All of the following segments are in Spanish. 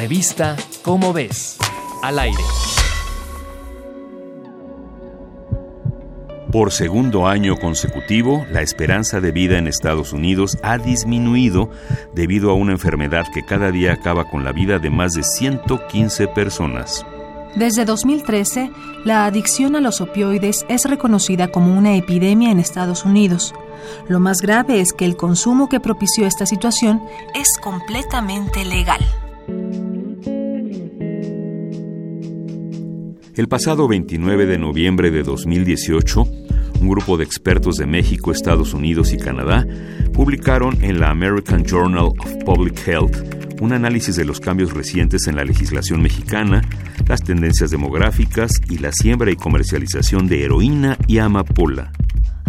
Revista Cómo ves. Al aire. Por segundo año consecutivo, la esperanza de vida en Estados Unidos ha disminuido debido a una enfermedad que cada día acaba con la vida de más de 115 personas. Desde 2013, la adicción a los opioides es reconocida como una epidemia en Estados Unidos. Lo más grave es que el consumo que propició esta situación es completamente legal. El pasado 29 de noviembre de 2018, un grupo de expertos de México, Estados Unidos y Canadá publicaron en la American Journal of Public Health un análisis de los cambios recientes en la legislación mexicana, las tendencias demográficas y la siembra y comercialización de heroína y amapola.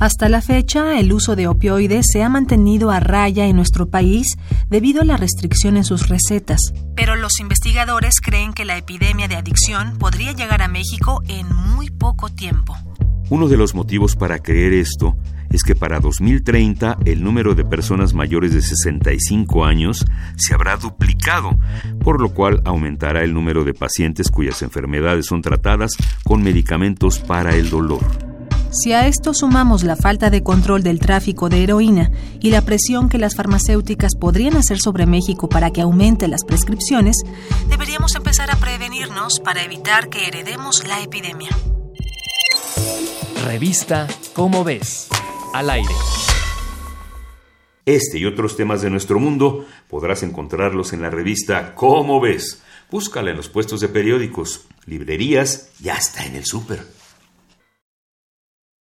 Hasta la fecha, el uso de opioides se ha mantenido a raya en nuestro país debido a la restricción en sus recetas. Pero los investigadores creen que la epidemia de adicción podría llegar a México en muy poco tiempo. Uno de los motivos para creer esto es que para 2030 el número de personas mayores de 65 años se habrá duplicado, por lo cual aumentará el número de pacientes cuyas enfermedades son tratadas con medicamentos para el dolor. Si a esto sumamos la falta de control del tráfico de heroína y la presión que las farmacéuticas podrían hacer sobre México para que aumente las prescripciones, deberíamos empezar a prevenirnos para evitar que heredemos la epidemia. Revista Cómo ves al aire. Este y otros temas de nuestro mundo podrás encontrarlos en la revista Cómo ves. Búscala en los puestos de periódicos, librerías y hasta en el súper.